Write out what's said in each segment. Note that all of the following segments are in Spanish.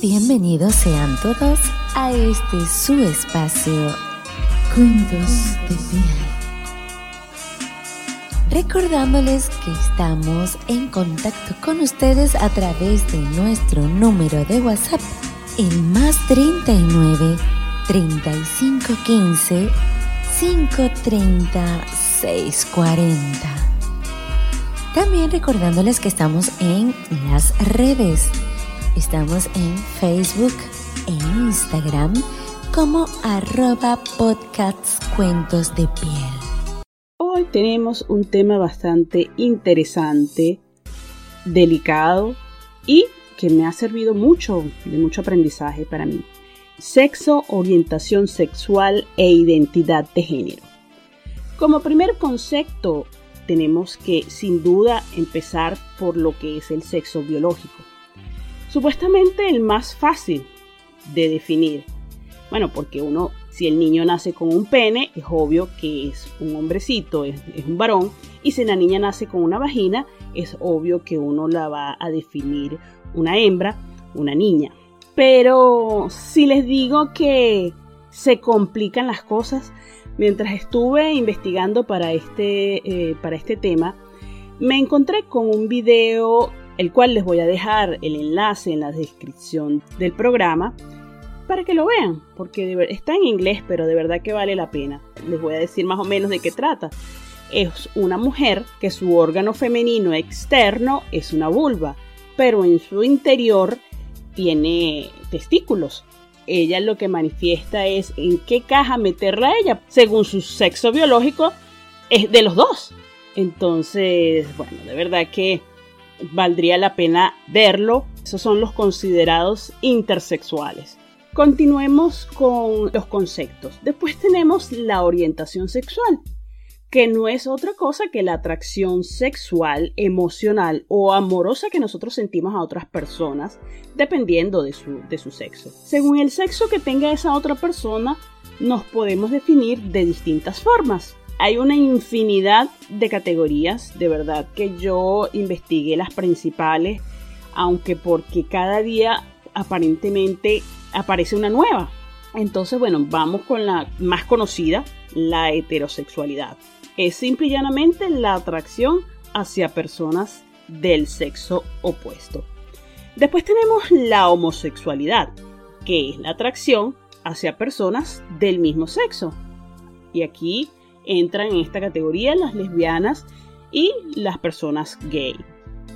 bienvenidos sean todos a este su espacio, Cuentos de Piel. Recordándoles que estamos en contacto con ustedes a través de nuestro número de WhatsApp, el más 39 35 15 530 640. También recordándoles que estamos en las redes. Estamos en Facebook e Instagram como arroba podcasts de piel. Hoy tenemos un tema bastante interesante, delicado y que me ha servido mucho, de mucho aprendizaje para mí. Sexo, orientación sexual e identidad de género. Como primer concepto, tenemos que sin duda empezar por lo que es el sexo biológico. Supuestamente el más fácil de definir. Bueno, porque uno, si el niño nace con un pene, es obvio que es un hombrecito, es, un varón, y si la niña nace con una vagina, es obvio que uno la va a definir una hembra, una niña. Pero si les digo que se complican las cosas, Mientras estuve investigando para este, eh, para este tema, me encontré con un video, el cual les voy a dejar el enlace en la descripción del programa, para que lo vean, porque está en inglés, pero de verdad que vale la pena. Les voy a decir más o menos de qué trata. Es una mujer que su órgano femenino externo es una vulva, pero en su interior tiene testículos ella lo que manifiesta es en qué caja meterla a ella, según su sexo biológico, es de los dos. Entonces, bueno, de verdad que valdría la pena verlo. Esos son los considerados intersexuales. Continuemos con los conceptos. Después tenemos la orientación sexual que no es otra cosa que la atracción sexual, emocional o amorosa que nosotros sentimos a otras personas, dependiendo de su, de su sexo. Según el sexo que tenga esa otra persona, nos podemos definir de distintas formas. Hay una infinidad de categorías, de verdad que yo investigué las principales, aunque porque cada día aparentemente aparece una nueva. Entonces, bueno, vamos con la más conocida, la heterosexualidad es simple y llanamente la atracción hacia personas del sexo opuesto. Después tenemos la homosexualidad, que es la atracción hacia personas del mismo sexo. Y aquí entran en esta categoría las lesbianas y las personas gay.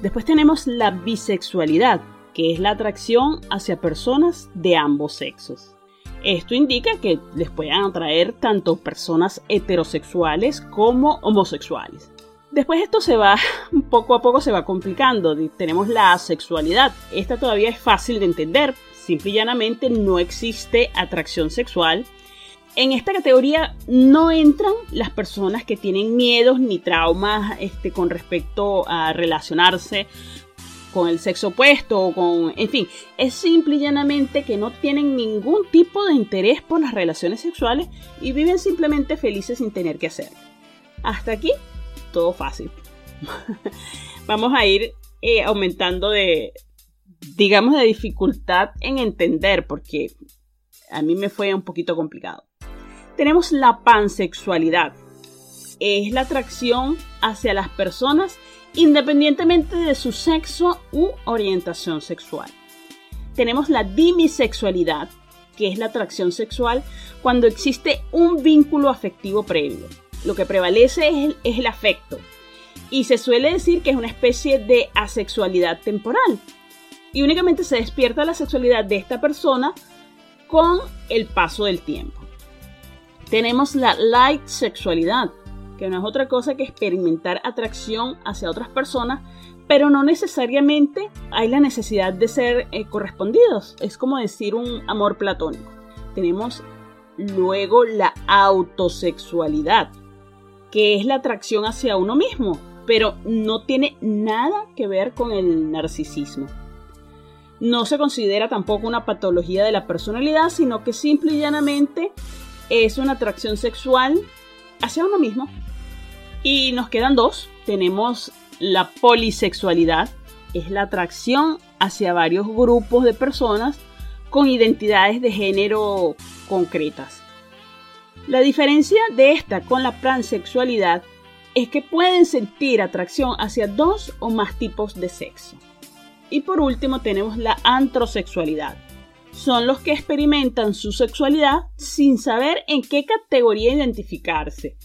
Después tenemos la bisexualidad, que es la atracción hacia personas de ambos sexos. Esto indica que les puedan atraer tanto personas heterosexuales como homosexuales. Después esto se va, poco a poco se va complicando. Tenemos la asexualidad. Esta todavía es fácil de entender. Simple y llanamente no existe atracción sexual. En esta categoría no entran las personas que tienen miedos ni traumas este, con respecto a relacionarse con el sexo opuesto o con, en fin, es simple y llanamente que no tienen ningún tipo de interés por las relaciones sexuales y viven simplemente felices sin tener que hacerlo. Hasta aquí, todo fácil. Vamos a ir eh, aumentando de, digamos, de dificultad en entender porque a mí me fue un poquito complicado. Tenemos la pansexualidad. Es la atracción hacia las personas independientemente de su sexo u orientación sexual. Tenemos la dimisexualidad, que es la atracción sexual cuando existe un vínculo afectivo previo. Lo que prevalece es el, es el afecto. Y se suele decir que es una especie de asexualidad temporal. Y únicamente se despierta la sexualidad de esta persona con el paso del tiempo. Tenemos la light sexualidad, que no es otra cosa que experimentar atracción hacia otras personas, pero no necesariamente hay la necesidad de ser eh, correspondidos. Es como decir un amor platónico. Tenemos luego la autosexualidad, que es la atracción hacia uno mismo, pero no tiene nada que ver con el narcisismo. No se considera tampoco una patología de la personalidad, sino que simple y llanamente es una atracción sexual hacia uno mismo. Y nos quedan dos. Tenemos la polisexualidad, es la atracción hacia varios grupos de personas con identidades de género concretas. La diferencia de esta con la pansexualidad es que pueden sentir atracción hacia dos o más tipos de sexo. Y por último tenemos la antrosexualidad. Son los que experimentan su sexualidad sin saber en qué categoría identificarse,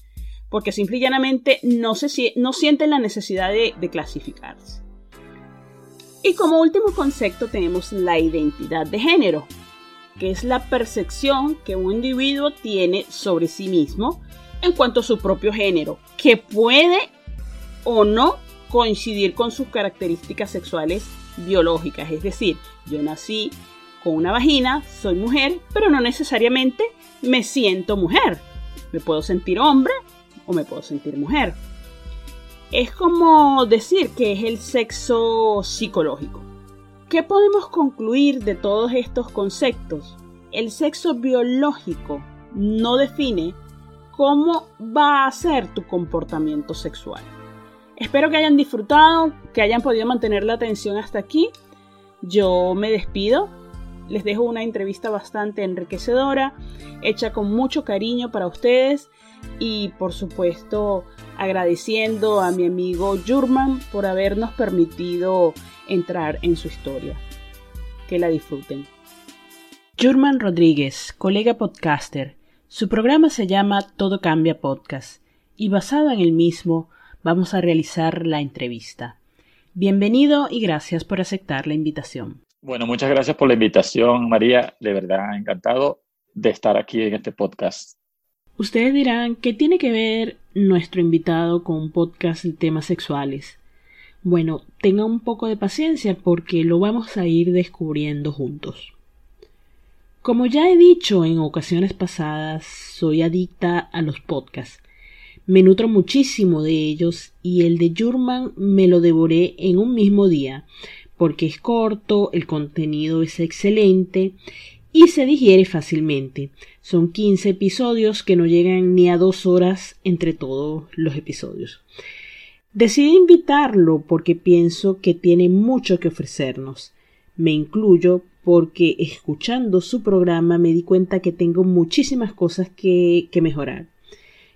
porque simple y llanamente no, no sienten la necesidad de, de clasificarse. Y como último concepto tenemos la identidad de género, que es la percepción que un individuo tiene sobre sí mismo en cuanto a su propio género, que puede o no coincidir con sus características sexuales biológicas. Es decir, yo nací con una vagina, soy mujer, pero no necesariamente me siento mujer. Me puedo sentir hombre o me puedo sentir mujer. Es como decir que es el sexo psicológico. ¿Qué podemos concluir de todos estos conceptos? El sexo biológico no define cómo va a ser tu comportamiento sexual. Espero que hayan disfrutado, que hayan podido mantener la atención hasta aquí. Yo me despido. Les dejo una entrevista bastante enriquecedora, hecha con mucho cariño para ustedes y por supuesto agradeciendo a mi amigo Jurman por habernos permitido entrar en su historia. Que la disfruten. Jurman Rodríguez, colega podcaster. Su programa se llama Todo Cambia Podcast y basado en el mismo vamos a realizar la entrevista. Bienvenido y gracias por aceptar la invitación. Bueno, muchas gracias por la invitación, María. De verdad, encantado de estar aquí en este podcast. Ustedes dirán, ¿qué tiene que ver nuestro invitado con un podcast de temas sexuales? Bueno, tenga un poco de paciencia porque lo vamos a ir descubriendo juntos. Como ya he dicho en ocasiones pasadas, soy adicta a los podcasts. Me nutro muchísimo de ellos y el de Jurman me lo devoré en un mismo día, porque es corto, el contenido es excelente y se digiere fácilmente. Son 15 episodios que no llegan ni a dos horas entre todos los episodios. Decidí invitarlo porque pienso que tiene mucho que ofrecernos. Me incluyo porque escuchando su programa me di cuenta que tengo muchísimas cosas que, que mejorar.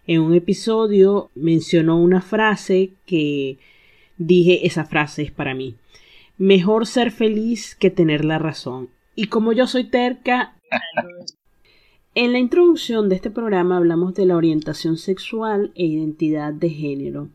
En un episodio mencionó una frase que dije esa frase es para mí. Mejor ser feliz que tener la razón. Y como yo soy terca, en la introducción de este programa hablamos de la orientación sexual e identidad de género.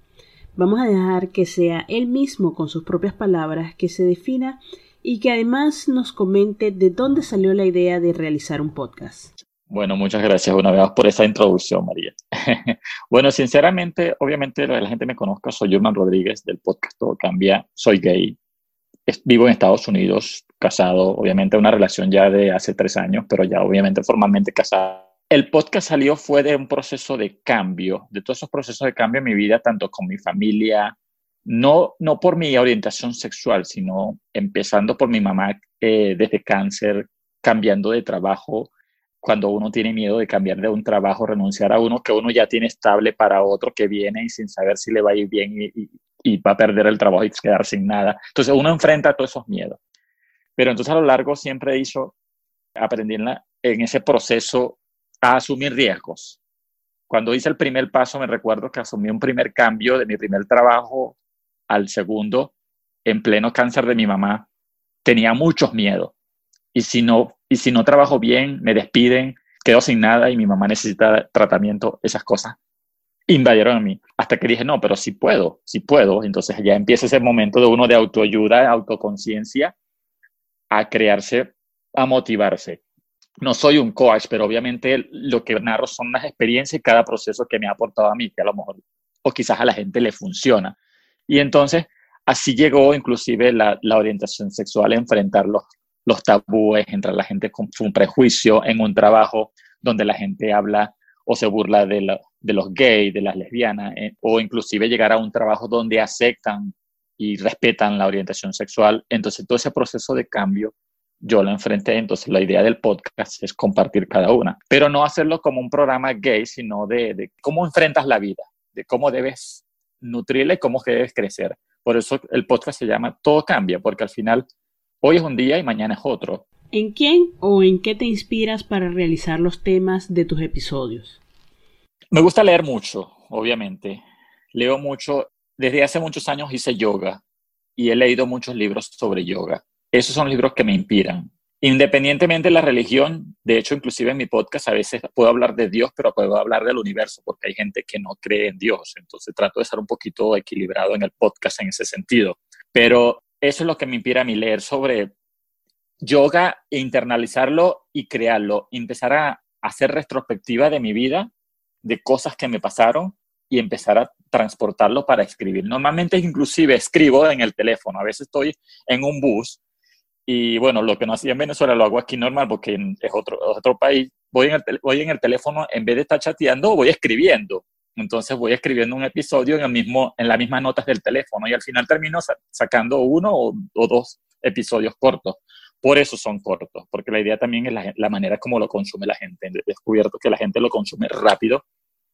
Vamos a dejar que sea él mismo con sus propias palabras que se defina y que además nos comente de dónde salió la idea de realizar un podcast. Bueno, muchas gracias una vez por esa introducción, María. bueno, sinceramente, obviamente la gente me conozca, soy Germán Rodríguez del podcast Todo Cambia, soy gay, vivo en Estados Unidos, casado, obviamente una relación ya de hace tres años, pero ya obviamente formalmente casado. El podcast salió fue de un proceso de cambio, de todos esos procesos de cambio en mi vida, tanto con mi familia, no, no por mi orientación sexual, sino empezando por mi mamá eh, desde cáncer, cambiando de trabajo, cuando uno tiene miedo de cambiar de un trabajo, renunciar a uno que uno ya tiene estable para otro que viene y sin saber si le va a ir bien y, y va a perder el trabajo y quedar sin nada. Entonces uno enfrenta todos esos miedos. Pero entonces a lo largo siempre hizo, aprendí en, en ese proceso a asumir riesgos. Cuando hice el primer paso, me recuerdo que asumí un primer cambio de mi primer trabajo al segundo, en pleno cáncer de mi mamá. Tenía muchos miedos. Y si no, y si no trabajo bien, me despiden, quedo sin nada y mi mamá necesita tratamiento, esas cosas invadieron a mí. Hasta que dije, no, pero sí puedo, sí puedo. Entonces ya empieza ese momento de uno de autoayuda, autoconciencia, a crearse, a motivarse. No soy un coach, pero obviamente lo que narro son las experiencias y cada proceso que me ha aportado a mí, que a lo mejor, o quizás a la gente le funciona. Y entonces, así llegó inclusive la, la orientación sexual enfrentar los, los tabúes, entre la gente con un prejuicio en un trabajo donde la gente habla o se burla de, de los gays, de las lesbianas, eh, o inclusive llegar a un trabajo donde aceptan y respetan la orientación sexual. Entonces, todo ese proceso de cambio yo lo enfrenté. Entonces, la idea del podcast es compartir cada una, pero no hacerlo como un programa gay, sino de, de cómo enfrentas la vida, de cómo debes nutrirla y cómo debes crecer. Por eso el podcast se llama Todo cambia, porque al final hoy es un día y mañana es otro. ¿En quién o en qué te inspiras para realizar los temas de tus episodios? Me gusta leer mucho, obviamente. Leo mucho. Desde hace muchos años hice yoga y he leído muchos libros sobre yoga. Esos son libros que me inspiran. Independientemente de la religión, de hecho, inclusive en mi podcast a veces puedo hablar de Dios, pero puedo hablar del universo, porque hay gente que no cree en Dios. Entonces trato de estar un poquito equilibrado en el podcast en ese sentido. Pero eso es lo que me inspira a mí leer sobre yoga internalizarlo y crearlo. Empezar a hacer retrospectiva de mi vida, de cosas que me pasaron y empezar a transportarlo para escribir. Normalmente inclusive escribo en el teléfono. A veces estoy en un bus y bueno, lo que no hacía en Venezuela lo hago aquí normal porque es otro, otro país. Voy en, el, voy en el teléfono, en vez de estar chateando, voy escribiendo. Entonces voy escribiendo un episodio en, el mismo, en las mismas notas del teléfono y al final termino sacando uno o, dos episodios cortos. Por eso son cortos, porque la idea también es la, manera como lo consume la gente. He descubierto que la gente lo consume rápido,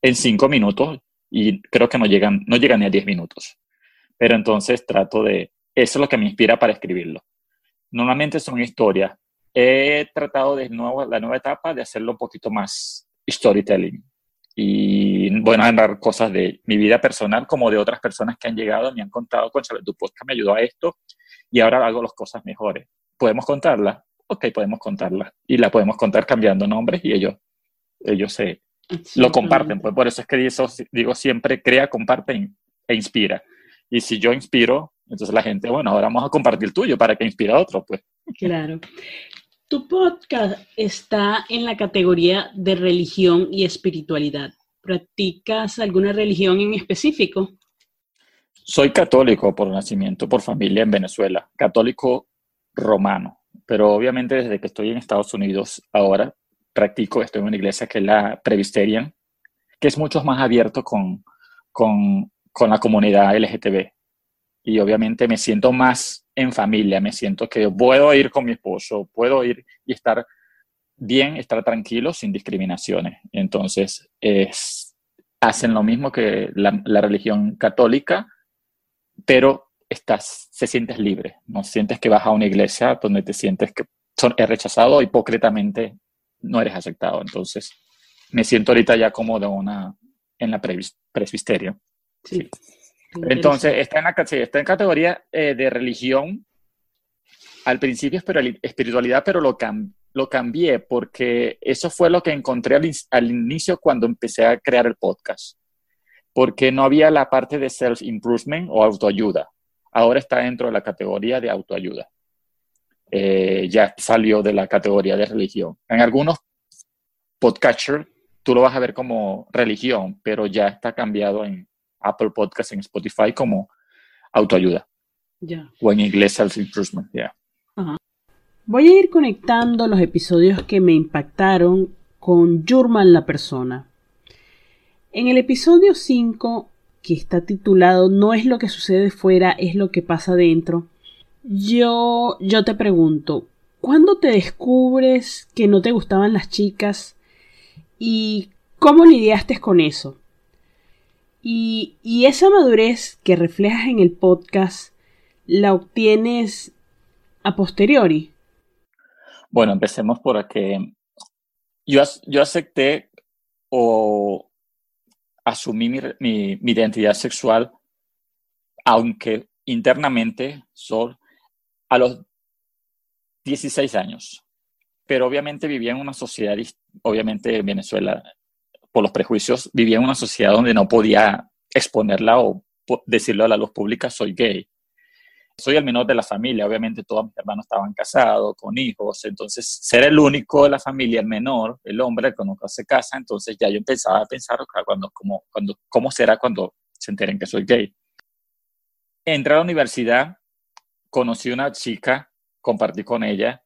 en cinco minutos, y creo que no llegan, no llegan ni a diez minutos. Pero entonces trato de, eso es lo que me inspira para escribirlo. Normalmente son historias. He tratado de nuevo, la nueva etapa de hacerlo un poquito más storytelling. Y bueno, narrar cosas de mi vida personal como de otras personas que han llegado me han contado, concha, tu podcast me ayudó a esto y ahora hago las cosas mejores. ¿Podemos contarla? Ok, podemos contarla. Y la podemos contar cambiando nombres y ellos, ellos se, lo comparten. Pues por eso es que digo siempre, crea, comparte e inspira. Y si yo inspiro, entonces la gente, bueno, ahora vamos a compartir el tuyo para que inspire a otro, pues. Claro. Tu podcast está en la categoría de religión y espiritualidad. ¿Practicas alguna religión en específico? Soy católico por nacimiento, por familia en Venezuela, católico romano, pero obviamente desde que estoy en Estados Unidos ahora practico, estoy en una iglesia que es la Presbyterian, que es mucho más abierto con, con, con la comunidad LGTB y obviamente me siento más en familia, me siento que puedo ir con mi esposo, puedo ir y estar bien, estar tranquilo sin discriminaciones. Entonces, es, hacen lo mismo que la, religión católica, pero estás, se sientes libre, no sientes que vas a una iglesia donde te sientes que son, es rechazado, hipócritamente no eres aceptado. Entonces, me siento ahorita ya como de una, en la presbisterio. sí. Entonces, está en, la, está en categoría eh, de religión. Al principio espiritualidad, pero lo, lo cambié porque eso fue lo que encontré al, inicio cuando empecé a crear el podcast. Porque no había la parte de self-improvement o autoayuda. Ahora está dentro de la categoría de autoayuda. Eh, ya salió de la categoría de religión. En algunos podcatchers tú lo vas a ver como religión, pero ya está cambiado en, Apple Podcast, en Spotify como autoayuda. O en inglés self-improvement, Voy a ir conectando los episodios que me impactaron con Jurman la persona. En el episodio 5, que está titulado No es lo que sucede fuera, es lo que pasa dentro, yo, yo te pregunto, ¿cuándo te descubres que no te gustaban las chicas y cómo lidiaste con eso? Y, esa madurez que reflejas en el podcast la obtienes a posteriori. Bueno, empecemos por que yo, yo acepté o asumí mi, mi, identidad sexual, aunque internamente soy a los 16 años. Pero obviamente vivía en una sociedad, obviamente en Venezuela, por los prejuicios, vivía en una sociedad donde no podía exponerla o decirlo a la luz pública, soy gay. Soy el menor de la familia, obviamente todos mis hermanos estaban casados, con hijos, entonces ser el único de la familia, el menor, el hombre que nunca se casa, entonces ya yo empezaba a pensar, cuando, como, cuando, ¿cómo será cuando se enteren que soy gay? Entré a la universidad, conocí una chica, compartí con ella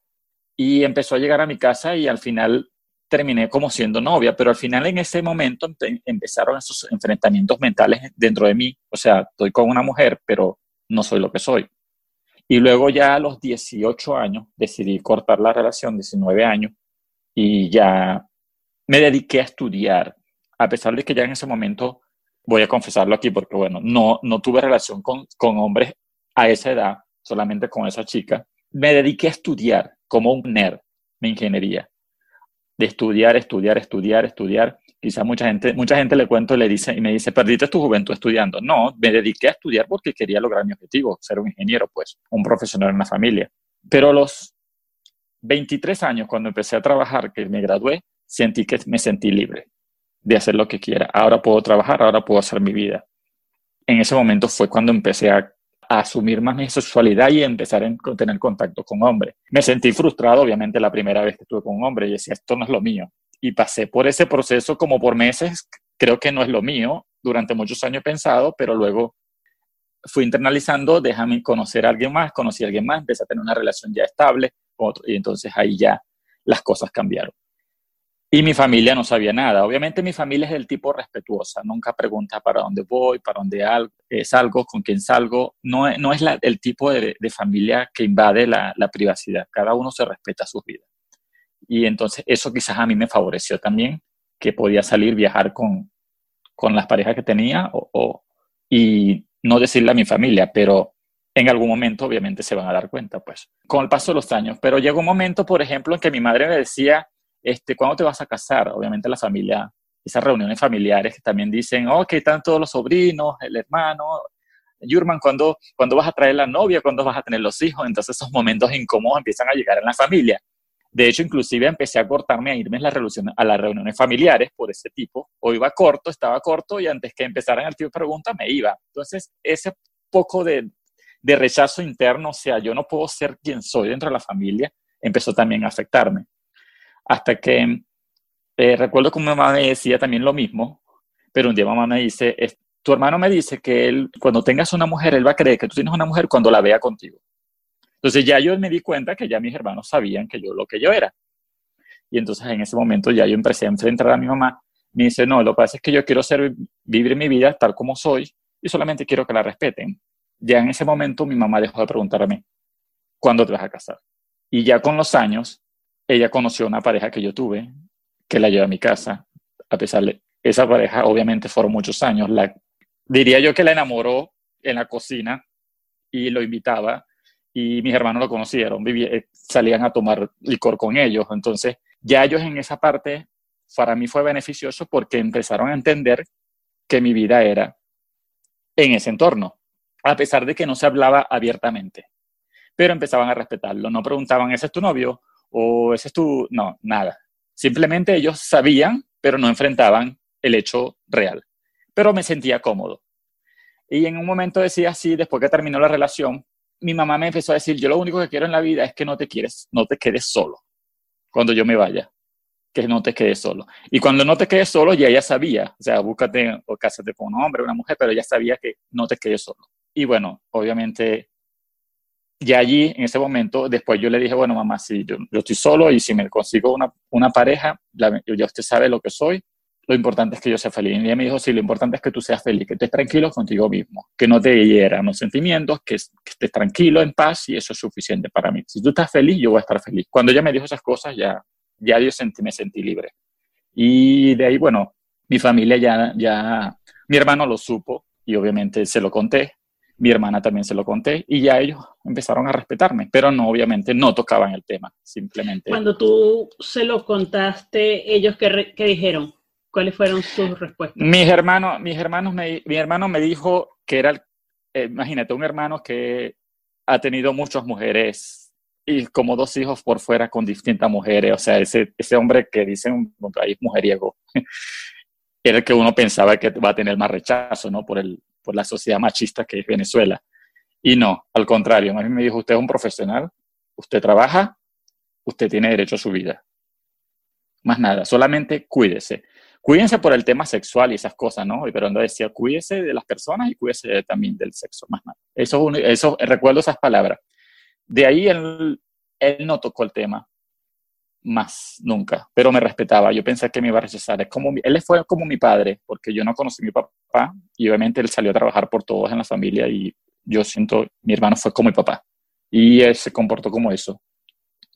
y empezó a llegar a mi casa y al final terminé como siendo novia, pero al final en ese momento empezaron esos enfrentamientos mentales dentro de mí. O sea, estoy con una mujer, pero no soy lo que soy. Y luego ya a los 18 años decidí cortar la relación, 19 años, y ya me dediqué a estudiar, a pesar de que ya en ese momento, voy a confesarlo aquí porque bueno, no, no tuve relación con, con hombres a esa edad, solamente con esa chica, me dediqué a estudiar como un nerd mi ingeniería. De estudiar, estudiar, estudiar, estudiar. Quizás mucha gente, mucha gente le cuento y, le dice, y me dice, perdiste tu juventud estudiando. No, me dediqué a estudiar porque quería lograr mi objetivo, ser un ingeniero, pues, un profesional en la familia. Pero a los 23 años, cuando empecé a trabajar, que me gradué, sentí que me sentí libre de hacer lo que quiera. Ahora puedo trabajar, ahora puedo hacer mi vida. En ese momento fue cuando empecé a, asumir más mi sexualidad y empezar a tener contacto con hombres. Me sentí frustrado, obviamente, la primera vez que estuve con un hombre y decía, esto no es lo mío. Y pasé por ese proceso como por meses, creo que no es lo mío. Durante muchos años pensado, pero luego fui internalizando, déjame conocer a alguien más, conocí a alguien más, empecé a tener una relación ya estable, y entonces ahí ya las cosas cambiaron. Y mi familia no sabía nada. Obviamente mi familia es del tipo respetuosa, nunca pregunta para dónde voy, para dónde eh, salgo, con quién salgo. No, no es el tipo de, familia que invade la, privacidad. Cada uno se respeta su vida. Y entonces eso quizás a mí me favoreció también, que podía salir, viajar con, con las parejas que tenía o, y no decirle a mi familia, pero en algún momento obviamente se van a dar cuenta, pues, con el paso de los años. Pero llegó un momento, por ejemplo, en que mi madre me decía, este, ¿cuándo te vas a casar? Obviamente la familia, esas reuniones familiares que también dicen, oh, ¿qué están todos los sobrinos, el hermano? Yurman, ¿cuándo, ¿cuándo vas a traer la novia? ¿Cuándo vas a tener los hijos? Entonces esos momentos incómodos empiezan a llegar en la familia. De hecho, inclusive empecé a cortarme a irme a, las reuniones, a las reuniones familiares por ese tipo. O iba corto, estaba corto y antes que empezaran el tipo de pregunta me iba. Entonces, ese poco de, de rechazo interno, o sea, yo no puedo ser quien soy dentro de la familia, empezó también a afectarme. Hasta que eh, recuerdo que mi mamá me decía también lo mismo, pero un día mamá me dice, tu hermano me dice que él, cuando tengas una mujer, él va a creer que tú tienes una mujer cuando la vea contigo. Entonces ya yo me di cuenta que ya mis hermanos sabían que yo lo que yo era. Y entonces en ese momento ya yo empecé a enfrentar a mi mamá. Me dice, no, lo que pasa es que yo quiero ser, vivir mi vida tal como soy y solamente quiero que la respeten. Ya en ese momento mi mamá dejó de preguntarme, ¿cuándo te vas a casar? Y ya con los años, ella conoció una pareja que yo tuve, que la llevé a mi casa, a pesar de esa pareja, obviamente fueron muchos años, la, diría yo que la enamoró en la cocina y lo invitaba y mis hermanos lo conocieron, eh, salían a tomar licor con ellos, entonces ya ellos en esa parte para mí fue beneficioso porque empezaron a entender que mi vida era en ese entorno, a pesar de que no se hablaba abiertamente, pero empezaban a respetarlo, no preguntaban, ¿ese es tu novio? O ese es tu... No, nada. Simplemente ellos sabían, pero no enfrentaban el hecho real. Pero me sentía cómodo. Y en un momento decía así, después que terminó la relación, mi mamá me empezó a decir, yo lo único que quiero en la vida es que no te quieres, no te quedes solo cuando yo me vaya, que no te quedes solo. Y cuando no te quedes solo, ya ella sabía, o sea, búscate o cásate con un hombre, una mujer, pero ella sabía que no te quedes solo. Y bueno, obviamente y allí, en ese momento, después yo le dije, bueno, mamá, si yo, estoy solo y si me consigo una, una pareja, ya usted sabe lo que soy, lo importante es que yo sea feliz. Y ella me dijo, sí, lo importante es que tú seas feliz, que estés tranquilo contigo mismo, que no te hieran los sentimientos, que, estés tranquilo, en paz, y eso es suficiente para mí. Si tú estás feliz, yo voy a estar feliz. Cuando ella me dijo esas cosas, ya, ya yo sentí, me sentí libre. Y de ahí, bueno, mi familia ya, ya, mi hermano lo supo y obviamente se lo conté mi hermana también se lo conté y ya ellos empezaron a respetarme, pero no, obviamente no tocaban el tema, simplemente. Cuando tú se lo contaste, ellos qué, qué dijeron? ¿Cuáles fueron sus respuestas? Mis hermanos, mis hermanos me, mi hermano me dijo que era, eh, imagínate, un hermano que ha tenido muchas mujeres y como dos hijos por fuera con distintas mujeres, o sea, ese, ese hombre que dicen un país mujeriego, era el que uno pensaba que va a tener más rechazo, ¿no? Por el, por la sociedad machista que es Venezuela. Y no, al contrario, a mí me dijo, usted es un profesional, usted trabaja, usted tiene derecho a su vida. Más nada, solamente cuídese. Cuídense por el tema sexual y esas cosas, ¿no? Pero no decía, cuídese de las personas y cuídese también del sexo, más nada. Eso, eso recuerdo esas palabras. De ahí él no tocó el tema más nunca, pero me respetaba. Yo pensé que me iba a rechazar. Es como, él fue como mi padre, porque yo no conocí a mi papá y obviamente él salió a trabajar por todos en la familia y yo siento, mi hermano fue como mi papá y él se comportó como eso.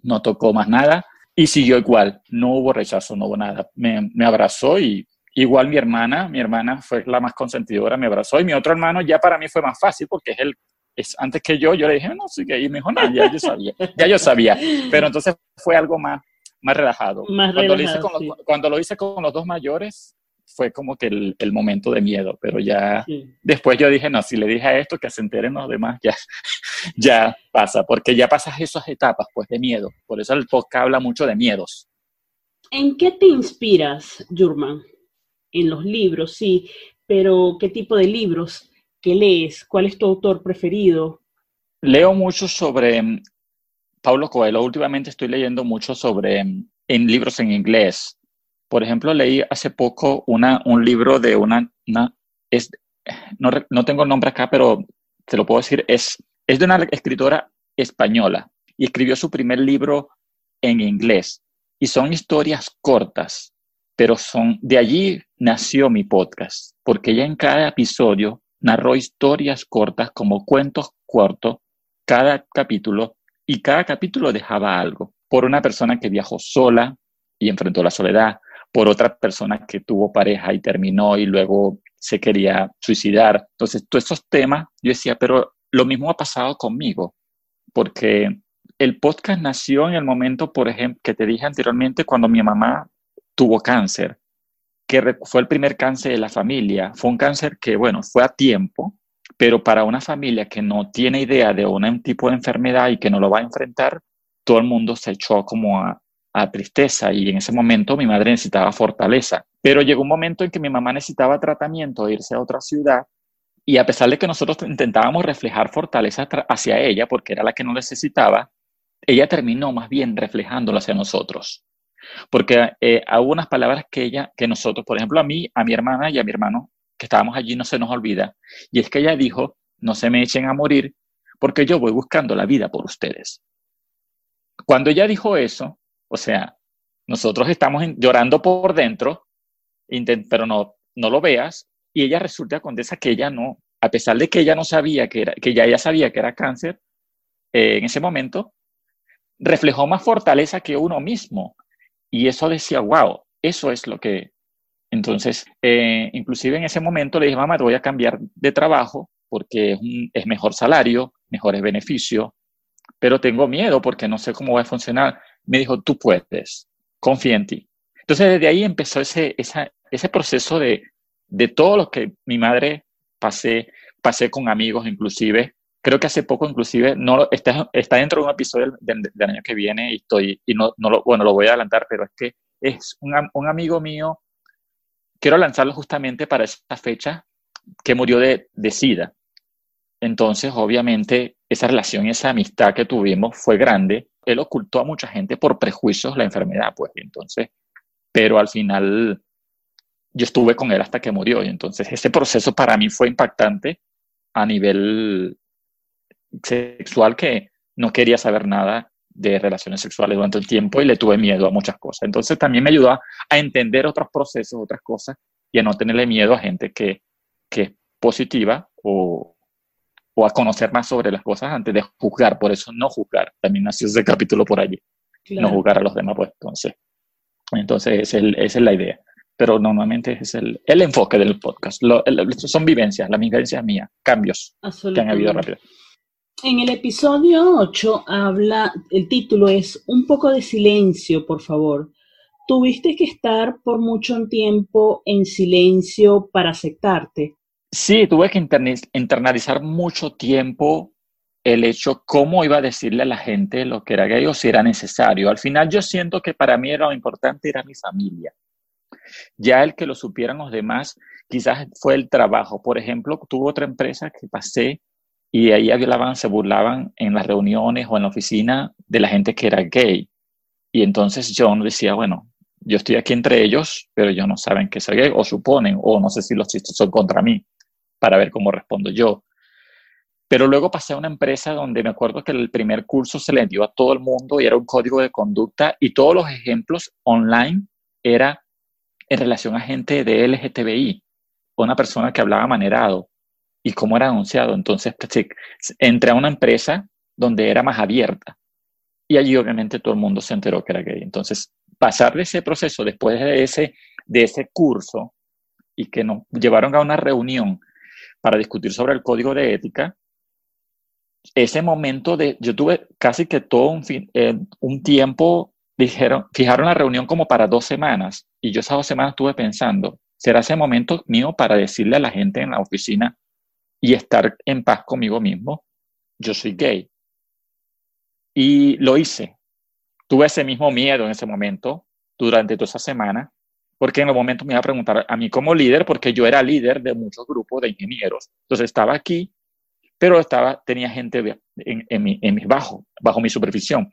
No tocó más nada y siguió igual. No hubo rechazo, no hubo nada. Me, me abrazó y igual mi hermana, mi hermana fue la más consentidora, me abrazó y mi otro hermano ya para mí fue más fácil porque es el es, antes que yo, yo le dije, no, que y me dijo, no, ya yo sabía, ya yo sabía, pero entonces fue algo más, más relajado. Más cuando, relajado lo hice con cuando lo hice con los dos mayores, fue como que el, el momento de miedo, pero ya después yo dije, no, si le dije a esto, que se enteren los demás, ya, ya pasa, porque ya pasas esas etapas, pues, de miedo. Por eso el podcast habla mucho de miedos. ¿En qué te inspiras, Jurman? En los libros, sí, pero ¿qué tipo de libros? ¿Qué lees? ¿Cuál es tu autor preferido? Leo mucho sobre Paulo Coelho. Últimamente estoy leyendo mucho sobre en libros en inglés. Por ejemplo, leí hace poco una, un libro de una, es, no, no, tengo el nombre acá, pero te lo puedo decir, es, es de una escritora española y escribió su primer libro en inglés. Y son historias cortas, pero son, de allí nació mi podcast, porque ella en cada episodio narró historias cortas como cuentos cortos, cada capítulo, y cada capítulo dejaba algo. Por una persona que viajó sola y enfrentó la soledad, por otra persona que tuvo pareja y terminó y luego se quería suicidar. Entonces, todos esos temas, yo decía, pero lo mismo ha pasado conmigo, porque el podcast nació en el momento, por ejemplo, que te dije anteriormente, cuando mi mamá tuvo cáncer, que fue el primer cáncer de la familia. Fue un cáncer que, bueno, fue a tiempo, pero para una familia que no tiene idea de un tipo de enfermedad y que no lo va a enfrentar, todo el mundo se echó como a, tristeza y en ese momento mi madre necesitaba fortaleza. Pero llegó un momento en que mi mamá necesitaba tratamiento, irse a otra ciudad y a pesar de que nosotros intentábamos reflejar fortaleza hacia ella porque era la que no necesitaba, ella terminó más bien reflejándolo hacia nosotros. Porque eh, hubo unas palabras que ella, que nosotros, por ejemplo, a mí, a mi hermana y a mi hermano, que estábamos allí, no se nos olvida. Y es que ella dijo, no se me echen a morir porque yo voy buscando la vida por ustedes. Cuando ella dijo eso, o sea, nosotros estamos llorando por dentro, pero no, no lo veas, y ella resulta condesa que ella no, a pesar de que ella no sabía que era, que ya ella sabía que era cáncer, eh, en ese momento, reflejó más fortaleza que uno mismo. Y eso decía, wow, eso es lo que... Entonces, eh, inclusive en ese momento le dije, mamá, te voy a cambiar de trabajo porque es, es mejor salario, mejores beneficios, pero tengo miedo porque no sé cómo va a funcionar me dijo, tú puedes, confía en ti. Entonces desde ahí empezó ese, ese proceso de, de todo lo que mi madre pasé, pasé con amigos inclusive. Creo que hace poco inclusive, no, está, está dentro de un episodio del, año que viene y estoy, y no, no lo, bueno, lo voy a adelantar, pero es que es un, un amigo mío, quiero lanzarlo justamente para esa fecha, que murió de, de SIDA. Entonces, obviamente, esa relación, esa amistad que tuvimos fue grande él ocultó a mucha gente por prejuicios la enfermedad, pues, entonces, pero al final yo estuve con él hasta que murió, y entonces ese proceso para mí fue impactante a nivel sexual que no quería saber nada de relaciones sexuales durante el tiempo y le tuve miedo a muchas cosas. Entonces también me ayudó a, entender otros procesos, otras cosas y a no tenerle miedo a gente que, que es positiva o, o a conocer más sobre las cosas antes de juzgar. Por eso no juzgar. También nació ese capítulo por allí. No juzgar a los demás, pues entonces. Entonces, esa es la idea. Pero normalmente es el, el enfoque del podcast. Lo, son vivencias, la vivencia mía, cambios que han habido rápido. En el episodio 8 habla, el título es Un poco de silencio, por favor. ¿Tuviste que estar por mucho tiempo en silencio para aceptarte? Sí, tuve que internalizar mucho tiempo el hecho cómo iba a decirle a la gente lo que era gay o si era necesario. Al final yo siento que para mí era lo importante era mi familia. Ya el que lo supieran los demás quizás fue el trabajo. Por ejemplo, tuve otra empresa que pasé y ahí hablaban, se burlaban en las reuniones o en la oficina de la gente que era gay. Y entonces yo decía, bueno, yo estoy aquí entre ellos, pero ellos no saben que soy gay o suponen, o no sé si los chistes son contra mí para ver cómo respondo yo. Pero luego pasé a una empresa donde me acuerdo que el primer curso se le dio a todo el mundo y era un código de conducta y todos los ejemplos online era en relación a gente de LGTBI, una persona que hablaba manerado y cómo era anunciado. Entonces pues, entré a una empresa donde era más abierta y allí obviamente todo el mundo se enteró que era gay. Entonces pasar de ese proceso después de ese, de ese curso y que nos llevaron a una reunión para discutir sobre el código de ética, ese momento de, yo tuve casi que todo un, fin, eh, un tiempo dijeron, fijaron la reunión como para dos semanas y yo esas dos semanas estuve pensando, ¿será ese momento mío para decirle a la gente en la oficina y estar en paz conmigo mismo? Yo soy gay. Y lo hice. Tuve ese mismo miedo en ese momento durante toda esa semana, porque en el momento me iba a preguntar a mí como líder, porque yo era líder de muchos grupos de ingenieros. Entonces estaba aquí, pero estaba, tenía gente en, en, mi, bajo, mi supervisión.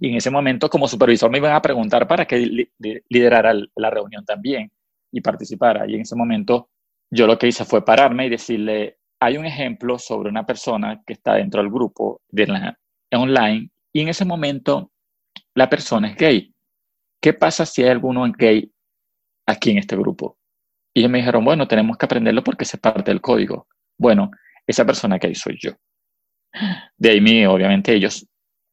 Y en ese momento, como supervisor, me iban a preguntar para que liderara la reunión también y participara. Y en ese momento, yo lo que hice fue pararme y decirle, hay un ejemplo sobre una persona que está dentro del grupo de la, online y en ese momento la persona es gay. ¿Qué pasa si hay alguno gay aquí en este grupo? Y ellos me dijeron, bueno, tenemos que aprenderlo porque es parte del código. Bueno, esa persona gay soy yo. De ahí, obviamente, ellos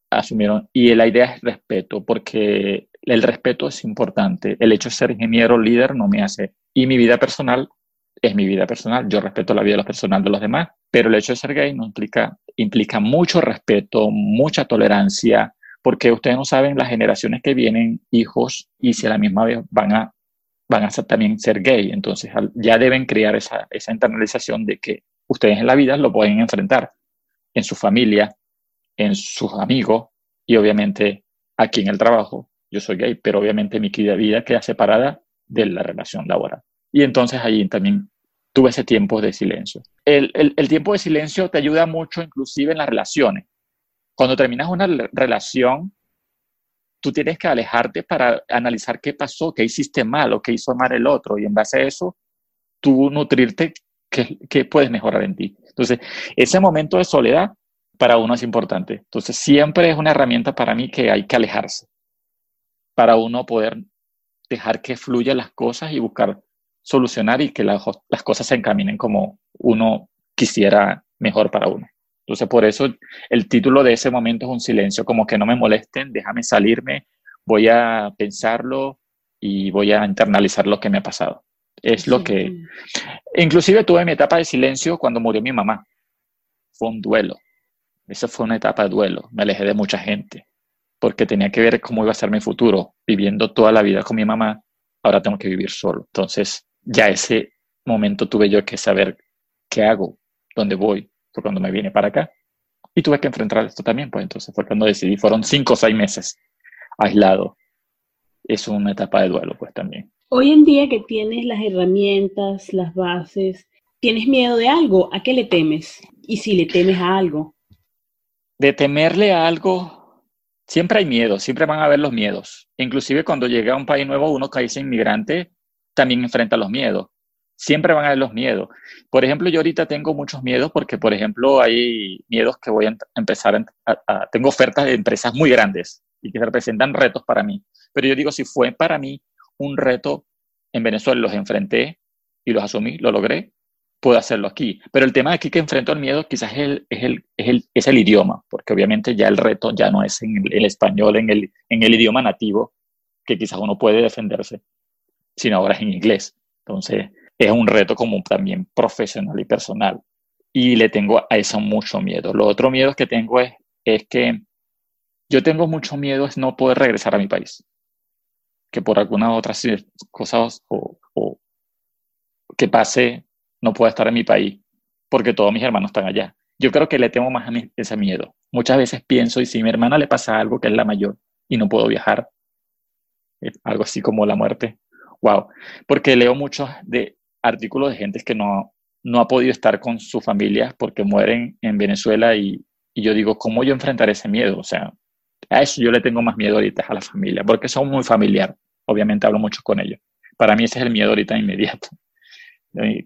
asumieron. Y la idea es respeto, porque el respeto es importante. El hecho de ser ingeniero líder no me hace. Y mi vida personal es mi vida personal. Yo respeto la vida personal de los demás, pero el hecho de ser gay no implica, implica mucho respeto, mucha tolerancia, porque ustedes no saben las generaciones que vienen, hijos, y si a la misma vez van a, van a también ser gay. Entonces ya deben crear esa, esa internalización de que ustedes en la vida lo pueden enfrentar en su familia, en sus amigos y obviamente aquí en el trabajo. Yo soy gay, pero obviamente mi vida queda separada de la relación laboral. Y entonces allí también tuve ese tiempo de silencio. El, el, tiempo de silencio te ayuda mucho inclusive en las relaciones. Cuando terminas una relación, tú tienes que alejarte para analizar qué pasó, qué hiciste mal o qué hizo mal el otro. Y en base a eso, tú nutrirte qué, qué puedes mejorar en ti. Entonces, ese momento de soledad para uno es importante. Entonces, siempre es una herramienta para mí que hay que alejarse, para uno poder dejar que fluyan las cosas y buscar solucionar y que las cosas se encaminen como uno quisiera mejor para uno. Entonces, por eso el título de ese momento es un silencio, como que no me molesten, déjame salirme, voy a pensarlo y voy a internalizar lo que me ha pasado. Es lo que... Inclusive tuve mi etapa de silencio cuando murió mi mamá. Fue un duelo. Esa fue una etapa de duelo. Me alejé de mucha gente porque tenía que ver cómo iba a ser mi futuro. Viviendo toda la vida con mi mamá, ahora tengo que vivir solo. Entonces, ya ese momento tuve yo que saber qué hago, dónde voy, fue cuando me vine para acá. Y tuve que enfrentar esto también, pues entonces fue cuando decidí, fueron cinco o seis meses aislado. Es una etapa de duelo, pues también. Hoy en día que tienes las herramientas, las bases, ¿tienes miedo de algo? ¿A qué le temes? Y si le temes a algo de temerle a algo, siempre hay miedo, siempre van a haber los miedos. Inclusive cuando llega a un país nuevo, uno que es inmigrante, también enfrenta los miedos. Siempre van a haber los miedos. Por ejemplo, yo ahorita tengo muchos miedos porque, por ejemplo, hay miedos que voy a empezar a, tengo ofertas de empresas muy grandes y que representan retos para mí. Pero yo digo, si fue para mí un reto en Venezuela, los enfrenté y los asumí, lo logré, puedo hacerlo aquí. Pero el tema aquí que enfrento el miedo quizás es el, es el, es el, es el idioma, porque obviamente ya el reto ya no es en el, español, en el, en el idioma nativo, que quizás uno puede defenderse, sino ahora es en inglés. Entonces, es un reto como también profesional y personal. Y le tengo a eso mucho miedo. Lo otro miedo que tengo es, es que yo tengo mucho miedo es no poder regresar a mi país. Que por alguna otra cosas o, o que pase no puedo estar en mi país porque todos mis hermanos están allá. Yo creo que le temo más a mí ese miedo. Muchas veces pienso, y si a mi hermana le pasa algo que es la mayor y no puedo viajar, algo así como la muerte, wow, porque leo muchos de artículos de gente que no, no ha podido estar con su familia porque mueren en Venezuela y, yo digo, ¿cómo yo enfrentaré ese miedo? O sea, a eso yo le tengo más miedo ahorita a la familia, porque son muy familiar. Obviamente hablo mucho con ellos. Para mí ese es el miedo ahorita inmediato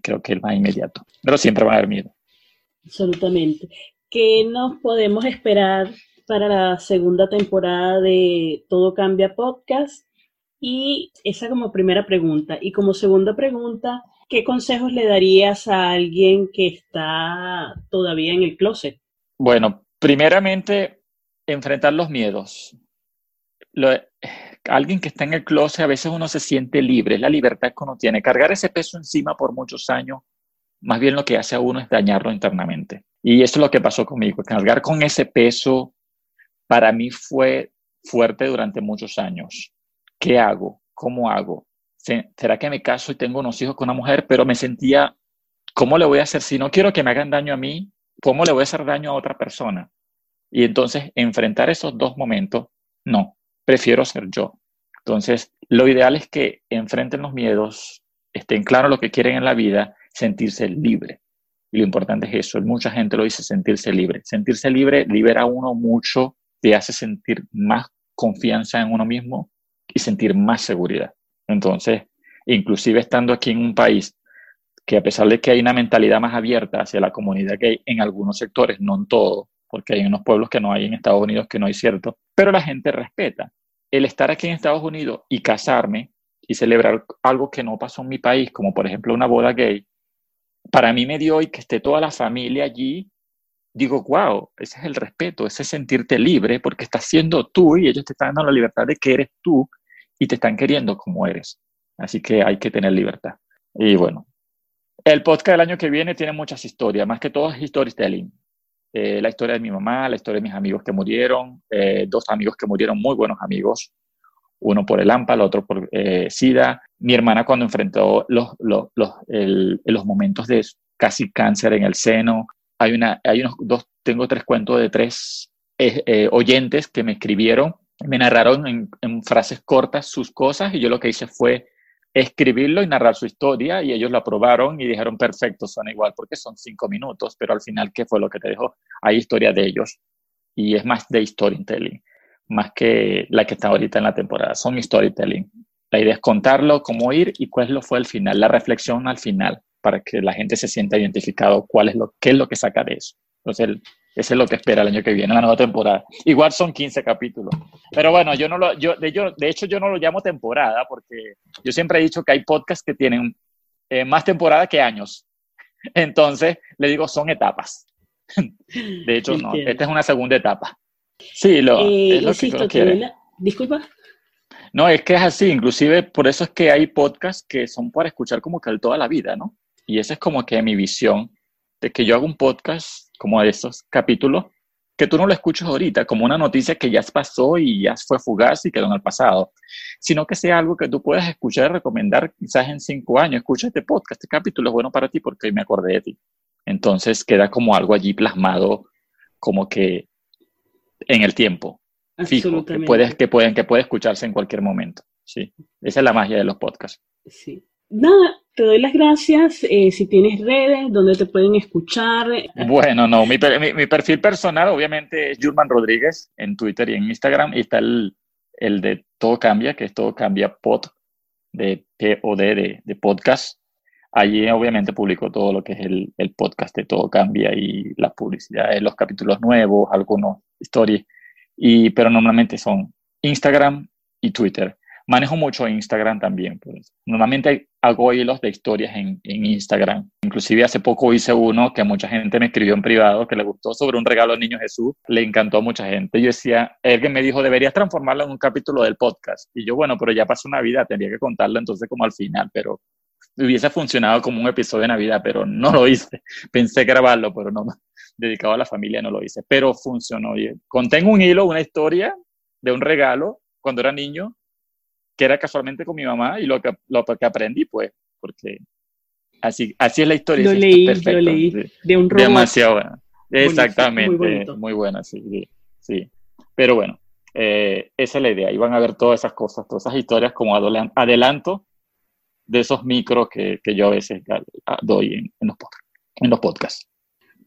creo que el más inmediato, pero siempre va a haber miedo. Absolutamente. ¿Qué nos podemos esperar para la segunda temporada de Todo Cambia Podcast? Y esa como primera pregunta. Y como segunda pregunta, ¿qué consejos le darías a alguien que está todavía en el closet? Bueno, primeramente, enfrentar los miedos. Alguien que está en el closet, a veces uno se siente libre, es la libertad que uno tiene. Cargar ese peso encima por muchos años, más bien lo que hace a uno es dañarlo internamente. Y eso es lo que pasó conmigo. Cargar con ese peso para mí fue fuerte durante muchos años. ¿Qué hago? ¿Cómo hago? ¿Será que me caso y tengo unos hijos con una mujer? Pero me sentía, ¿cómo le voy a hacer? Si no quiero que me hagan daño a mí, ¿cómo le voy a hacer daño a otra persona? Y entonces, enfrentar esos dos momentos, no, prefiero ser yo. Entonces, lo ideal es que enfrenten los miedos, estén claros lo que quieren en la vida, sentirse libre. Y lo importante es eso, mucha gente lo dice, sentirse libre. Sentirse libre libera a uno mucho, te hace sentir más confianza en uno mismo y sentir más seguridad. Entonces, inclusive estando aquí en un país que a pesar de que hay una mentalidad más abierta hacia la comunidad gay en algunos sectores, no en todo, porque hay unos pueblos que no hay en Estados Unidos que no hay cierto, pero la gente respeta. El estar aquí en Estados Unidos y casarme y celebrar algo que no pasó en mi país, como por ejemplo una boda gay, para mí me dio y que esté toda la familia allí, digo, wow, ese es el respeto, ese es sentirte libre porque estás siendo tú y ellos te están dando la libertad de que eres tú y te están queriendo como eres. Así que hay que tener libertad. Y bueno, el podcast del año que viene tiene muchas historias, más que todo es storytelling. Eh, la historia de mi mamá, la historia de mis amigos que murieron, eh, dos amigos que murieron, muy buenos amigos, uno por el AMPA, el otro por eh, SIDA. Mi hermana cuando enfrentó los, los, los, los, momentos de casi cáncer en el seno. Hay, una, hay unos dos, tengo tres cuentos de tres eh, oyentes que me escribieron, me narraron en, frases cortas sus cosas y yo lo que hice fue escribirlo y narrar su historia y ellos lo aprobaron y dijeron perfecto, son igual porque son cinco minutos, pero al final, ¿qué fue lo que te dejó? Hay historia de ellos y es más de storytelling más que la que está ahorita en la temporada. Son storytelling. La idea es contarlo, cómo ir y cuál fue el final, la reflexión al final, para que la gente se sienta identificado cuál es lo, qué es lo que saca de eso. Entonces, eso es lo que espera el año que viene, la nueva temporada. Igual son 15 capítulos. Pero bueno, yo no lo, yo, de, yo, de hecho, yo no lo llamo temporada porque yo siempre he dicho que hay podcasts que tienen eh, más temporada que años. Entonces, le digo, son etapas. De hecho, no, esta es una segunda etapa. Sí, lo, eh, es lo que Disculpa. No, es que es así, inclusive por eso es que hay podcasts que son para escuchar como que toda la vida, ¿no? Y esa es como que mi visión de que yo hago un podcast como de estos capítulos que tú no lo escuches ahorita como una noticia que ya pasó y ya fue fugaz y quedó en el pasado, sino que sea algo que tú puedas escuchar y recomendar quizás en cinco años. Escucha este podcast, este capítulo es bueno para ti porque hoy me acordé de ti. Entonces queda como algo allí plasmado, como que en el tiempo fijo, que, puedes, que, pueden, que puede escucharse en cualquier momento. Sí, esa es la magia de los podcasts. Sí. Nada, te doy las gracias. Eh, si tienes redes donde te pueden escuchar. Bueno, no, mi, perfil personal obviamente es Jurman Rodríguez en Twitter y en Instagram. Y está el, el de Todo Cambia, que es Todo Cambia Pod, de P-O-D, de, de podcast. Allí obviamente publico todo lo que es el, el podcast de Todo Cambia y las publicidades, los capítulos nuevos, algunos stories, y, pero normalmente son Instagram y Twitter. Manejo mucho Instagram también. Pues. Normalmente hago hilos de historias en, en, Instagram. Inclusive hace poco hice uno que mucha gente me escribió en privado que le gustó sobre un regalo al niño Jesús. Le encantó a mucha gente. Yo decía, alguien me dijo, deberías transformarlo en un capítulo del podcast. Y yo, bueno, pero ya pasó una vida, tendría que contarlo entonces como al final, pero hubiese funcionado como un episodio de Navidad, pero no lo hice. Pensé grabarlo, pero no, dedicado a la familia no lo hice, pero funcionó bien. Contengo un hilo, una historia de un regalo cuando era niño, que era casualmente con mi mamá y lo que, lo que aprendí, pues, porque así, así es la historia. Lo leí, lo leí, de un robot. Demasiado bueno. Exactamente, muy, buena, sí, sí. Pero bueno, eh, esa es la idea. Y van a ver todas esas cosas, todas esas historias como adelanto de esos micros que, que yo a veces doy en, en, los, en los podcasts.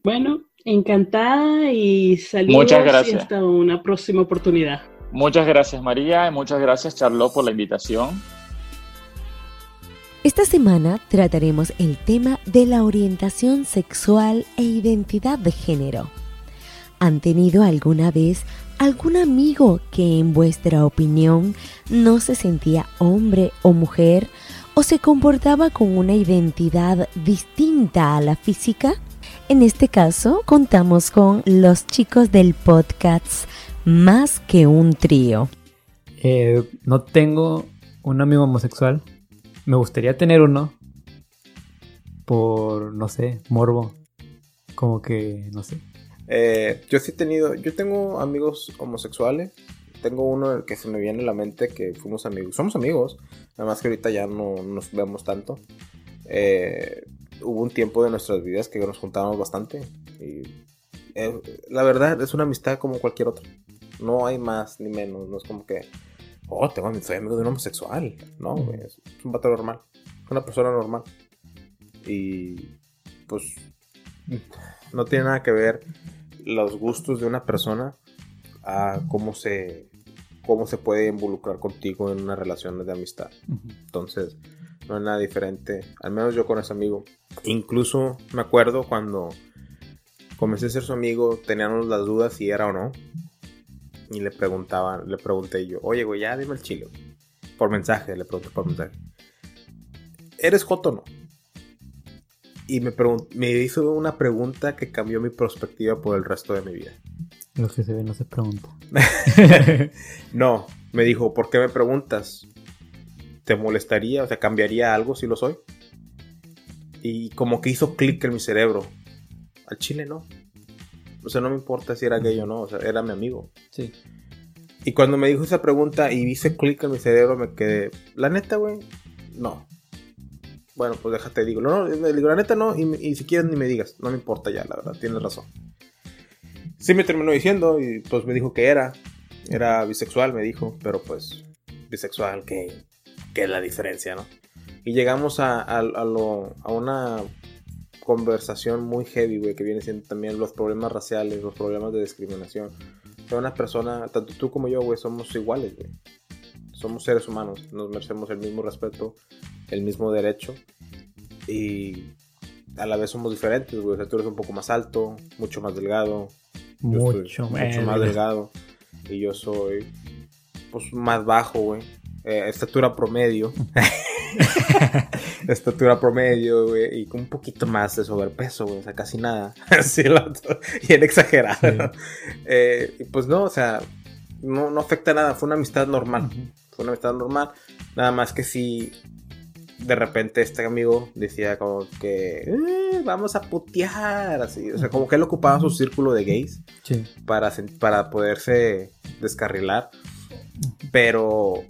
Bueno, Encantada y saludos muchas gracias. hasta una próxima oportunidad. Muchas gracias María y muchas gracias Charlotte por la invitación. Esta semana trataremos el tema de la orientación sexual e identidad de género. ¿Han tenido alguna vez algún amigo que en vuestra opinión no se sentía hombre o mujer o se comportaba con una identidad distinta a la física? En este caso, contamos con los chicos del podcast Más que un trío. Eh, no tengo un amigo homosexual. Me gustaría tener uno. Por, no sé, morbo. Como que, no sé. Eh, yo sí he tenido, yo tengo amigos homosexuales, tengo uno que se me viene a la mente que fuimos amigos. Somos amigos, nada más que ahorita ya no nos vemos tanto. Eh, hubo un tiempo de nuestras vidas que nos juntábamos bastante. Y eh, la verdad es una amistad como cualquier otra. No hay más ni menos. No es como que, oh, tengo, soy amigo de un homosexual. No, es, un vato normal. Es una persona normal. Y pues no tiene nada que ver los gustos de una persona a cómo se cómo se puede involucrar contigo en una relación de amistad. Entonces, no es nada diferente, al menos yo con ese amigo. Incluso me acuerdo cuando comencé a ser su amigo, teníamos las dudas si era o no. Y le preguntaba, le pregunté yo, oye, güey, ya dime el chile. Por mensaje, le pregunté por mensaje. ¿Eres joto o no? Y me, me hizo una pregunta que cambió mi perspectiva por el resto de mi vida. Lo que se ve no se pregunta. no, me dijo, ¿por qué me preguntas? ¿Te molestaría? O sea, ¿cambiaría algo si lo soy? Y como que hizo clic en mi cerebro. Al chile no. O sea, no me importa si era gay o no, o sea, era mi amigo. Sí. Y cuando me dijo esa pregunta y hice clic en mi cerebro, me quedé, la neta, güey, no. Bueno, pues déjate, digo, no, no, digo, la neta no, y, si quieres ni me digas, no me importa ya, la verdad, tienes razón. Sí me terminó diciendo y pues me dijo que era, era bisexual, me dijo, pero pues bisexual, ¿qué, qué es la diferencia, no? Y llegamos a, a, lo, a una conversación muy heavy, güey, que viene siendo también los problemas raciales, los problemas de discriminación. O sea, una persona, tanto tú como yo, güey, somos iguales, güey. Somos seres humanos, nos merecemos el mismo respeto, el mismo derecho y a la vez somos diferentes, güey. O sea, tú eres un poco más alto, mucho más delgado. Mucho, mucho más delgado. Y yo soy, pues, más bajo, güey. Eh, estatura promedio. estatura promedio, güey. Y con un poquito más de sobrepeso, güey. O sea, casi nada. Así, bien exagerado. Eh, y pues no, o sea, no, no afecta nada. Fue una amistad normal. Fue una amistad normal. Nada más que si de repente este amigo decía como que eh, vamos a putear, así, o sea, como que él ocupaba su círculo de gays para, para poderse descarrilar, pero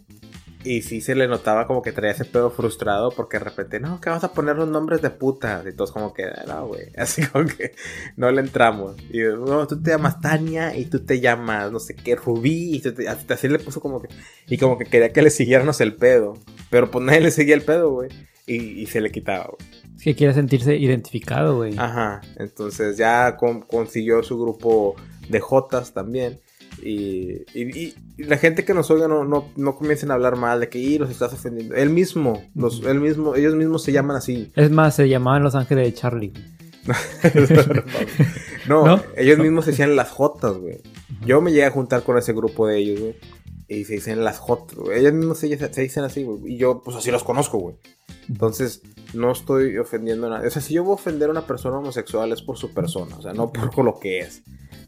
y sí se le notaba como que traía ese pedo frustrado porque de repente, no, que vamos a poner los nombres de putas. Y todos como que, no, güey. Así como que no le entramos. Y no, tú te llamas Tania y tú te llamas, no sé qué, Rubí. Y así le puso como que. Y como que quería que le siguiéramos el pedo. Pero pues nadie le seguía el pedo, güey. Y, se le quitaba, güey. Es que quiere sentirse identificado, güey. Ajá. Entonces ya consiguió su grupo de Jotas también. Y, la gente que nos oiga no, no, comiencen a hablar mal de que los estás ofendiendo. Él mismo, los, él mismo, ellos mismos se llaman así. Es más, se llamaban Los Ángeles de Charlie. no, ellos mismos se decían las Jotas, güey. Yo me llegué a juntar con ese grupo de ellos, güey. Y se dicen las Jotas, güey. Ellos mismos se, se, dicen así, güey. Y yo, pues así los conozco, güey. Entonces, no estoy ofendiendo a nadie. O sea, si yo voy a ofender a una persona homosexual es por su persona, o sea, no por lo que es.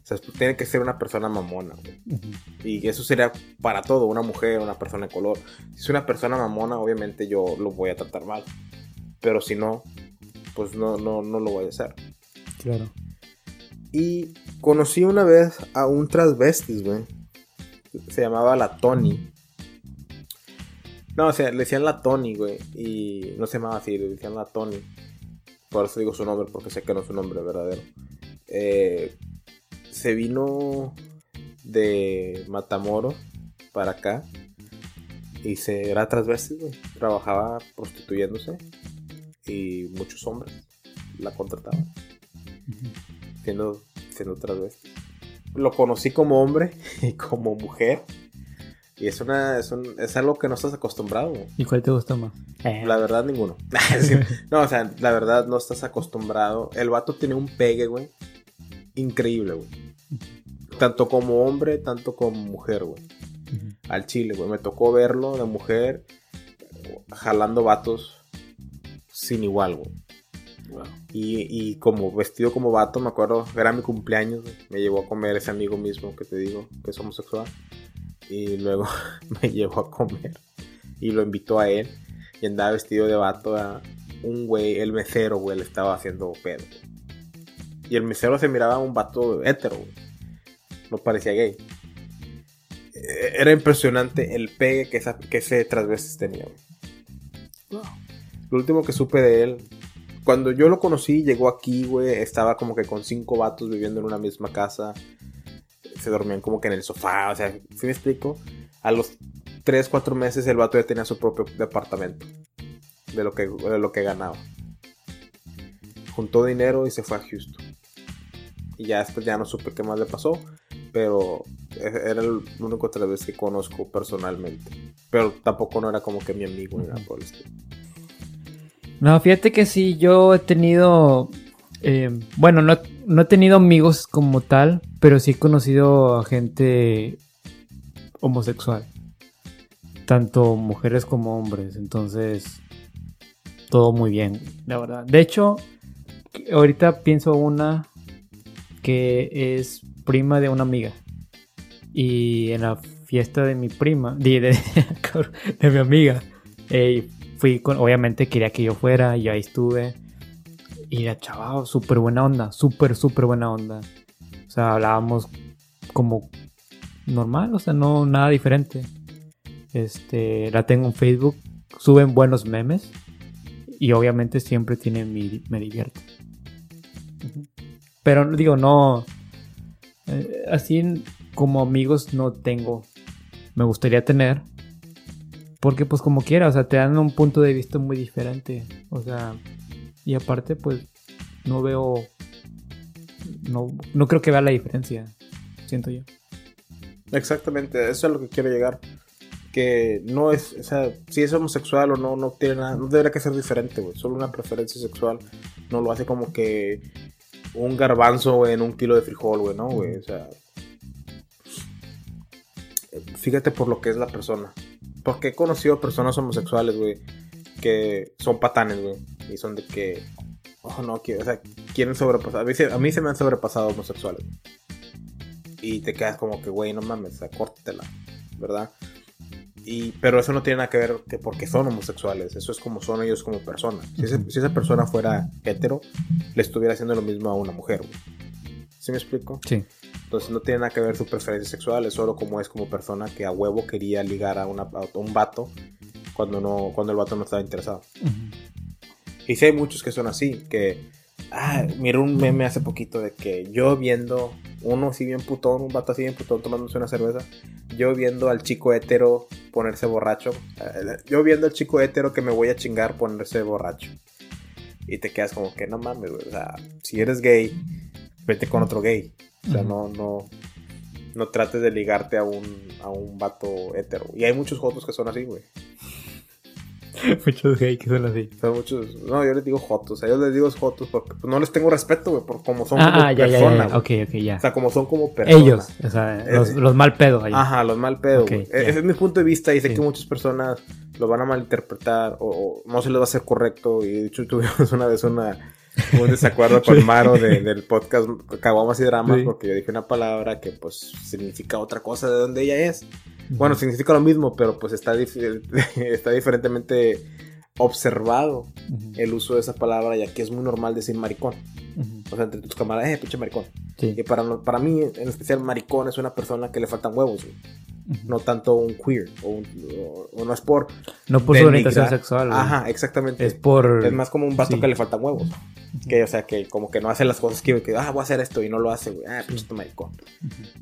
O sea, tiene que ser una persona mamona, güey. Y eso sería para todo, una mujer, una persona de color. Si es una persona mamona, obviamente yo lo voy a tratar mal. Pero si no, pues no, no, no lo voy a hacer. Claro. Y conocí una vez a un transvestis, güey. Se llamaba la Tony. No, o sea, le decían la Tony, güey. Y no se llamaba así, le decían la Tony. Por eso digo su nombre, porque sé que no es su nombre verdadero. Eh, se vino de Matamoros para acá y se era transvesti, güey. Trabajaba prostituyéndose y muchos hombres la contrataban siendo, siendo transvesti. Lo conocí como hombre y como mujer. Y es una es, es algo que no estás acostumbrado. ¿Y cuál te gusta más? La verdad, ninguno. no, o sea, la verdad no estás acostumbrado. El vato tiene un pegue, güey. Increíble, güey. Tanto como hombre, tanto como mujer, güey. Al chile, güey. Me tocó verlo de mujer jalando vatos sin igual, güey. Y, como vestido como vato, me acuerdo, era mi cumpleaños, me llevó a comer ese amigo mismo que te digo, que es homosexual. Y luego me llevó a comer y lo invitó a él. Y andaba vestido de vato a un güey, el mesero, güey, le estaba haciendo pedo. Y el mesero se miraba a un vato hétero, No parecía gay. era impresionante el pegue que, esa, que ese veces tenía. Lo último que supe de él, cuando yo lo conocí, llegó aquí, güey, estaba como que con cinco vatos viviendo en una misma casa. Se dormían como que en el sofá, o sea, ¿sí me explico? A los 3, 4 meses el vato ya tenía su propio departamento de lo que, de lo que ganaba. Juntó dinero y se fue a Houston. Y ya después ya no supe qué más le pasó pero era el único otra vez que conozco personalmente. Pero tampoco no era como que mi amigo ni nada por el estilo. No, fíjate que sí, yo he tenido. Eh, bueno, no, no, he tenido amigos como tal, pero sí he conocido a gente homosexual. Tanto mujeres como hombres. Entonces, todo muy bien, la verdad. De hecho, ahorita pienso una que es prima de una amiga. Y en la fiesta de mi prima, de, de, mi amiga, eh, fui con, obviamente quería que yo fuera, y ahí estuve. Y la chaval, súper buena onda, súper, súper buena onda. O sea, hablábamos como normal, o sea, no nada diferente. Este, la tengo en Facebook, suben buenos memes y obviamente siempre tiene mi, me divierte. Pero digo, no, eh, así como amigos no tengo. Me gustaría tener. Porque pues como quiera, o sea, te dan un punto de vista muy diferente. O sea, y aparte pues no veo... No, no creo que vea la diferencia, siento yo. Exactamente, eso es a lo que quiero llegar. Que no es, o sea, si es homosexual o no, no tiene nada, no debería que ser diferente, güey. Solo una preferencia sexual no lo hace como que un garbanzo, en un kilo de frijol, güey, ¿no, güey? O sea, fíjate por lo que es la persona. Porque he conocido personas homosexuales, güey, que son patanes, güey. Y son de que, oh, no, o sea, quieren sobrepasar. A mí, se, a mí me han sobrepasado homosexuales. Y te quedas como que, güey, no mames, o ¿verdad? Pero eso no tiene nada que ver que porque son homosexuales, eso es como son ellos como personas. Si, esa persona fuera hetero, le estuviera haciendo lo mismo a una mujer. ¿Sí me explico? Sí. Entonces no tiene nada que ver su preferencia sexual, es solo como es como persona que a huevo quería ligar a, una, un vato cuando, no, cuando el vato no estaba interesado. Y sí hay muchos que son así, que... Ah, miré un meme hace poquito de que yo viendo uno así bien putón, un vato así bien putón tomándose una cerveza. Yo viendo al chico hétero ponerse borracho. Eh, yo viendo al chico hétero que me voy a chingar ponerse borracho. Y te quedas como que no mames, güey. O sea, si eres gay, vete con otro gay. O sea, no, no, no trates de ligarte a un, a un vato hétero. Y hay muchos jotos que son así, güey. muchos gay que son así. Son muchos. No, yo les digo jotos. A ellos les digo jotos porque pues, no les tengo respeto, güey, por cómo son como personas. ok, ok, ya. O sea, como son como personas. Ellos, o sea, los, los mal pedos. Ajá, los mal pedos. E-, ese es mi punto de vista y sé que muchas personas lo van a malinterpretar o, no se les va a hacer correcto. Y de hecho, tuvimos una vez una, un desacuerdo con Maro del podcast Caguamas y Dramas porque yo dije una palabra que pues significa otra cosa de donde ella es. Bueno, significa lo mismo, pero pues está, está diferentemente observado el uso de esa palabra y aquí es muy normal decir maricón. O sea, entre tus camaradas, eh, pinche maricón. Y para, para mí, en especial, maricón es una persona que le faltan huevos, No tanto un queer, o, no es por... No por su orientación sexual. Ajá, exactamente. Es por... Es más como un vato que le faltan huevos. Que, o sea, que como que no hace las cosas que, que ah, voy a hacer esto y no lo hace, güey. Ah, pinche maricón.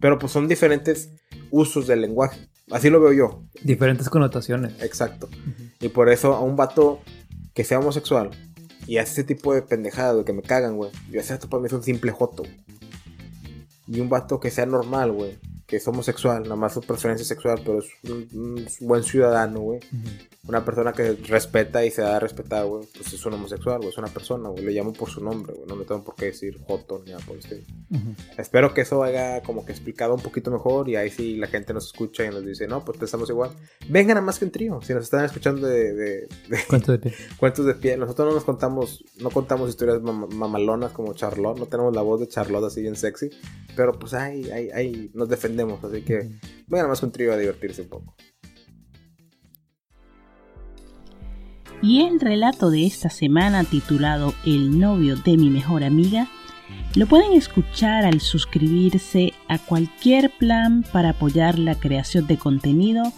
Pero pues son diferentes usos del lenguaje. Así lo veo yo. Diferentes connotaciones. Exacto. Y por eso a un vato que sea homosexual y hace ese tipo de pendejadas, que me cagan, güey. Yo ese vato para mí es un simple joto. Y un vato que sea normal, güey que es homosexual, nada más su preferencia sexual, pero es un, buen ciudadano, güey. Una persona que respeta y se da a respetar, güey. Pues es un homosexual, güey. Es una persona, güey. Le llamo por su nombre, güey. No me tengo por qué decir Joto ni nada por el Espero que eso haya como que explicado un poquito mejor y ahí sí la gente nos escucha y nos dice, no, pues estamos igual. Vengan a más que un trío. Si nos están escuchando de... de, cuentos de pie. cuentos de pie. Nosotros no nos contamos, no contamos historias mamalonas como Charlotte. No tenemos la voz de Charlotte así bien sexy. Pero pues ahí, ahí, ahí nos defendemos así que vengan más con trío a divertirse un poco. Y el relato de esta semana titulado El novio de mi mejor amiga Lo pueden escuchar al suscribirse a cualquier plan para apoyar la creación de contenido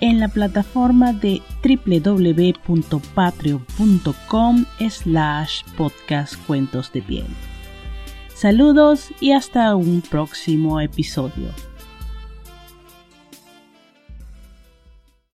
en la plataforma de www.patreon.com slash podcast cuentos de piel. Saludos y hasta un próximo episodio.